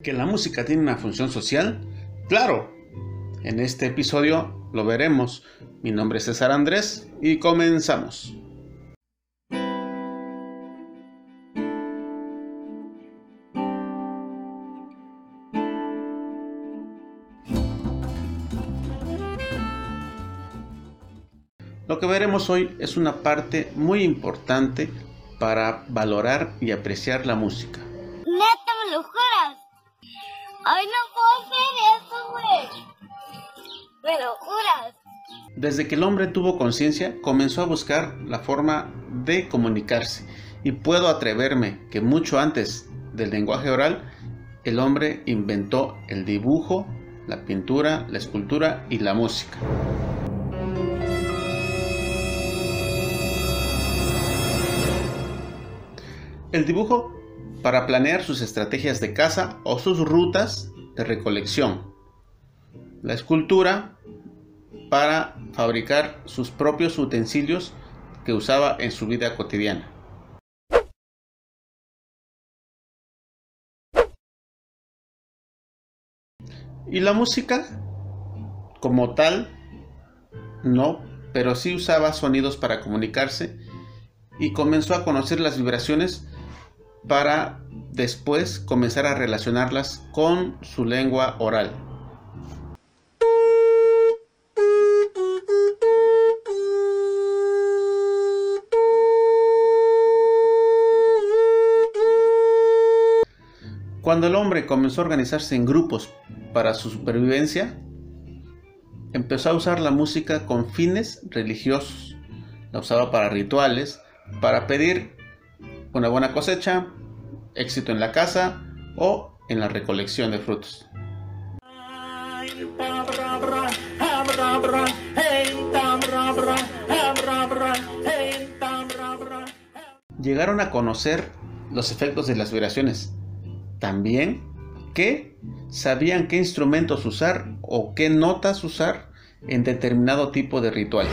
¿Que la música tiene una función social? Claro. En este episodio lo veremos. Mi nombre es César Andrés y comenzamos. Lo que veremos hoy es una parte muy importante para valorar y apreciar la música. Neta, me lo juras. Ay, no puedo hacer eso, güey. Me lo. Desde que el hombre tuvo conciencia, comenzó a buscar la forma de comunicarse. Y puedo atreverme que mucho antes del lenguaje oral, el hombre inventó el dibujo, la pintura, la escultura y la música. El dibujo para planear sus estrategias de caza o sus rutas de recolección. La escultura para fabricar sus propios utensilios que usaba en su vida cotidiana. Y la música, como tal, no, pero sí usaba sonidos para comunicarse y comenzó a conocer las vibraciones para después comenzar a relacionarlas con su lengua oral. Cuando el hombre comenzó a organizarse en grupos para su supervivencia, empezó a usar la música con fines religiosos. La usaba para rituales, para pedir una buena cosecha, éxito en la casa o en la recolección de frutos. Llegaron a conocer los efectos de las vibraciones. También que sabían qué instrumentos usar o qué notas usar en determinado tipo de rituales.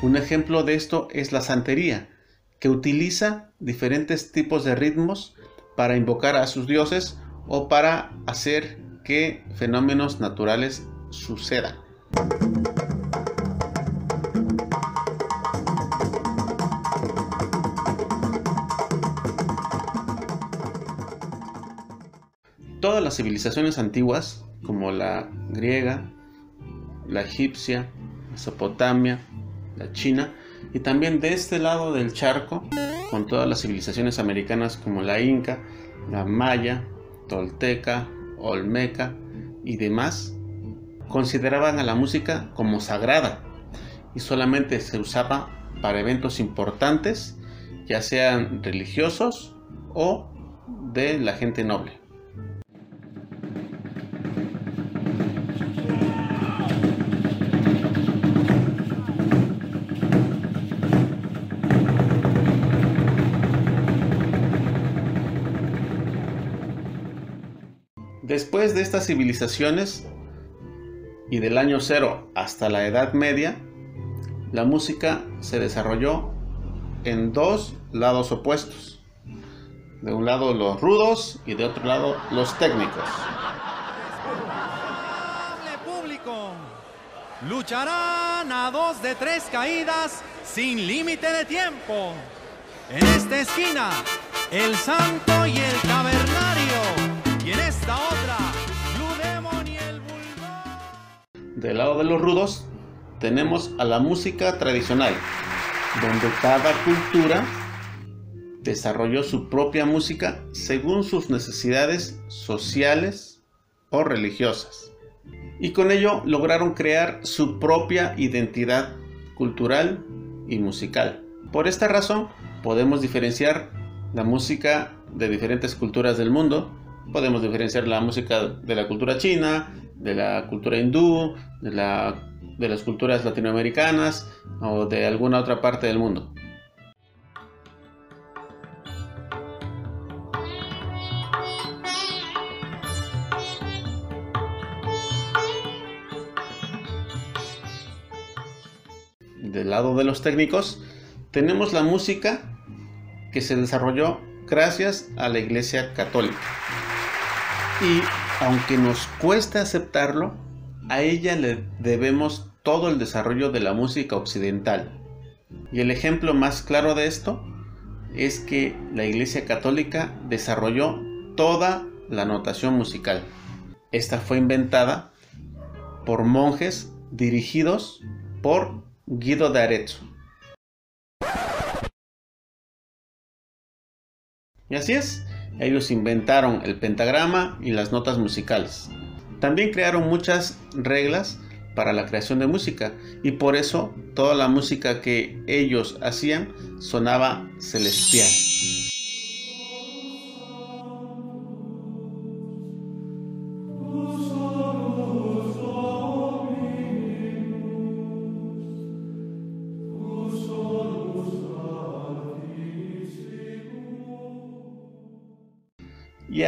Un ejemplo de esto es la santería, que utiliza diferentes tipos de ritmos para invocar a sus dioses o para hacer que fenómenos naturales sucedan. Todas las civilizaciones antiguas, como la griega, la egipcia, Mesopotamia, la china, y también de este lado del charco, con todas las civilizaciones americanas como la Inca, la Maya, Tolteca, Olmeca y demás, consideraban a la música como sagrada y solamente se usaba para eventos importantes, ya sean religiosos o de la gente noble. De estas civilizaciones y del año cero hasta la Edad Media, la música se desarrolló en dos lados opuestos. De un lado los rudos y de otro lado los técnicos. público, lucharán a dos de tres caídas sin límite de tiempo. En esta esquina, el santo y el cavernario. Y en esta Del lado de los rudos tenemos a la música tradicional, donde cada cultura desarrolló su propia música según sus necesidades sociales o religiosas. Y con ello lograron crear su propia identidad cultural y musical. Por esta razón podemos diferenciar la música de diferentes culturas del mundo podemos diferenciar la música de la cultura china, de la cultura hindú, de, de las culturas latinoamericanas o de alguna otra parte del mundo. Del lado de los técnicos, tenemos la música que se desarrolló gracias a la Iglesia Católica. Y aunque nos cueste aceptarlo, a ella le debemos todo el desarrollo de la música occidental. Y el ejemplo más claro de esto es que la Iglesia Católica desarrolló toda la notación musical. Esta fue inventada por monjes dirigidos por Guido de Arezzo. Y así es, ellos inventaron el pentagrama y las notas musicales. También crearon muchas reglas para la creación de música y por eso toda la música que ellos hacían sonaba celestial.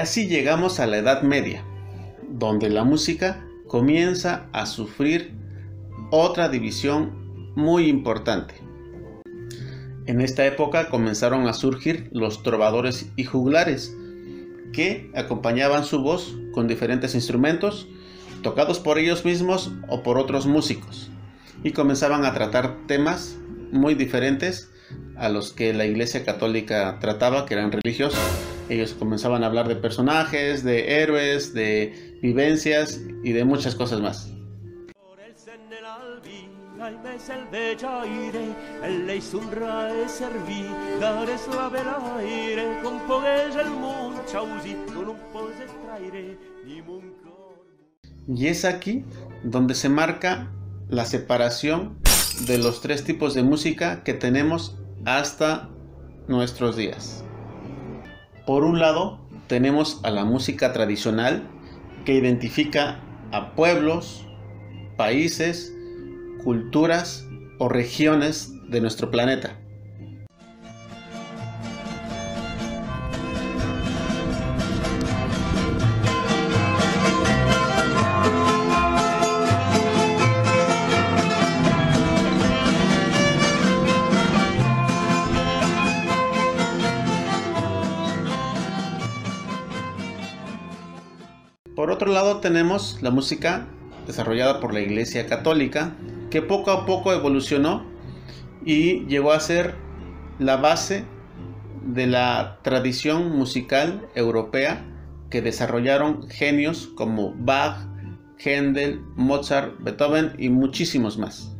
Así llegamos a la Edad Media, donde la música comienza a sufrir otra división muy importante. En esta época comenzaron a surgir los trovadores y juglares, que acompañaban su voz con diferentes instrumentos, tocados por ellos mismos o por otros músicos, y comenzaban a tratar temas muy diferentes a los que la Iglesia Católica trataba, que eran religiosos ellos comenzaban a hablar de personajes, de héroes, de vivencias y de muchas cosas más. Y es aquí donde se marca la separación de los tres tipos de música que tenemos hasta nuestros días. Por un lado, tenemos a la música tradicional que identifica a pueblos, países, culturas o regiones de nuestro planeta. Por otro lado tenemos la música desarrollada por la Iglesia Católica, que poco a poco evolucionó y llegó a ser la base de la tradición musical europea que desarrollaron genios como Bach, Händel, Mozart, Beethoven y muchísimos más.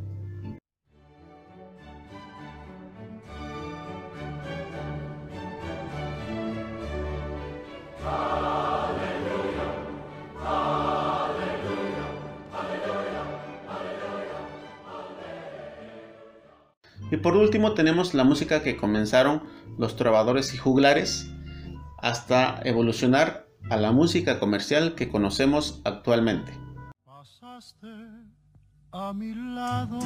Por último tenemos la música que comenzaron los trovadores y juglares hasta evolucionar a la música comercial que conocemos actualmente. Pasaste a mi lado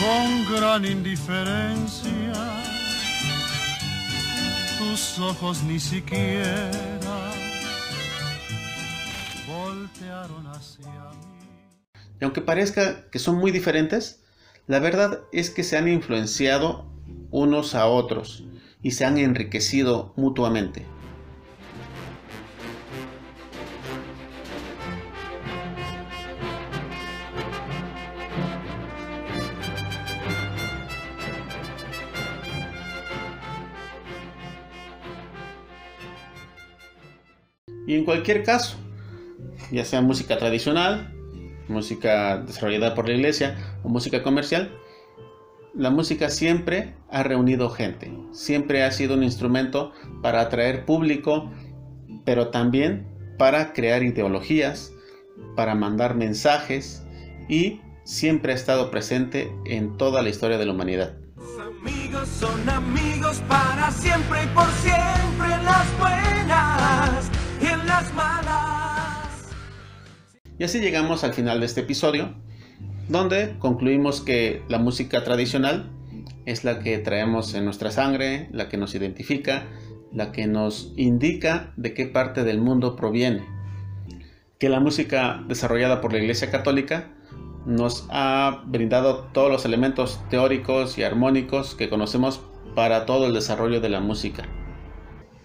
con gran indiferencia. Tus ojos ni siquiera voltearon hacia mí. Y aunque parezca que son muy diferentes, la verdad es que se han influenciado unos a otros y se han enriquecido mutuamente. Y en cualquier caso, ya sea música tradicional, música desarrollada por la iglesia o música comercial, la música siempre ha reunido gente, siempre ha sido un instrumento para atraer público, pero también para crear ideologías, para mandar mensajes y siempre ha estado presente en toda la historia de la humanidad. amigos son amigos para siempre y por siempre en las buenas y en las malas. Y así llegamos al final de este episodio, donde concluimos que la música tradicional es la que traemos en nuestra sangre, la que nos identifica, la que nos indica de qué parte del mundo proviene. Que la música desarrollada por la Iglesia Católica nos ha brindado todos los elementos teóricos y armónicos que conocemos para todo el desarrollo de la música.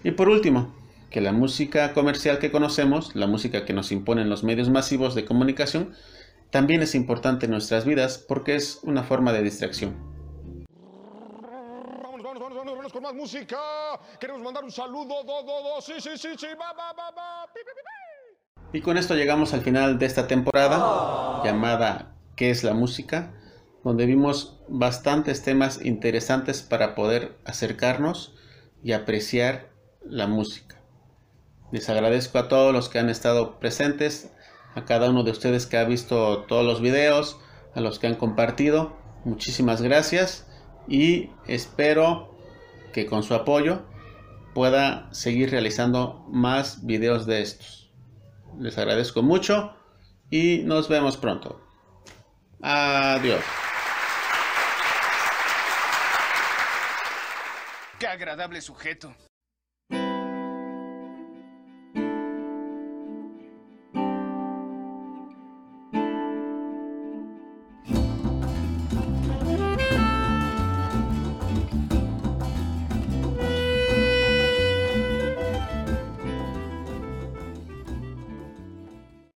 Y por último, que la música comercial que conocemos, la música que nos imponen los medios masivos de comunicación, también es importante en nuestras vidas porque es una forma de distracción. Vamos, vamos, vamos, vamos, vamos con más música. Queremos mandar un saludo. Do, do, do. Sí, sí, sí, sí. Va, va, va, va. Pi, pi, pi, pi. Y con esto llegamos al final de esta temporada llamada ¿Qué es la música? donde vimos bastantes temas interesantes para poder acercarnos y apreciar la música. Les agradezco a todos los que han estado presentes, a cada uno de ustedes que ha visto todos los videos, a los que han compartido. Muchísimas gracias y espero que con su apoyo pueda seguir realizando más videos de estos. Les agradezco mucho y nos vemos pronto. Adiós. Qué agradable sujeto.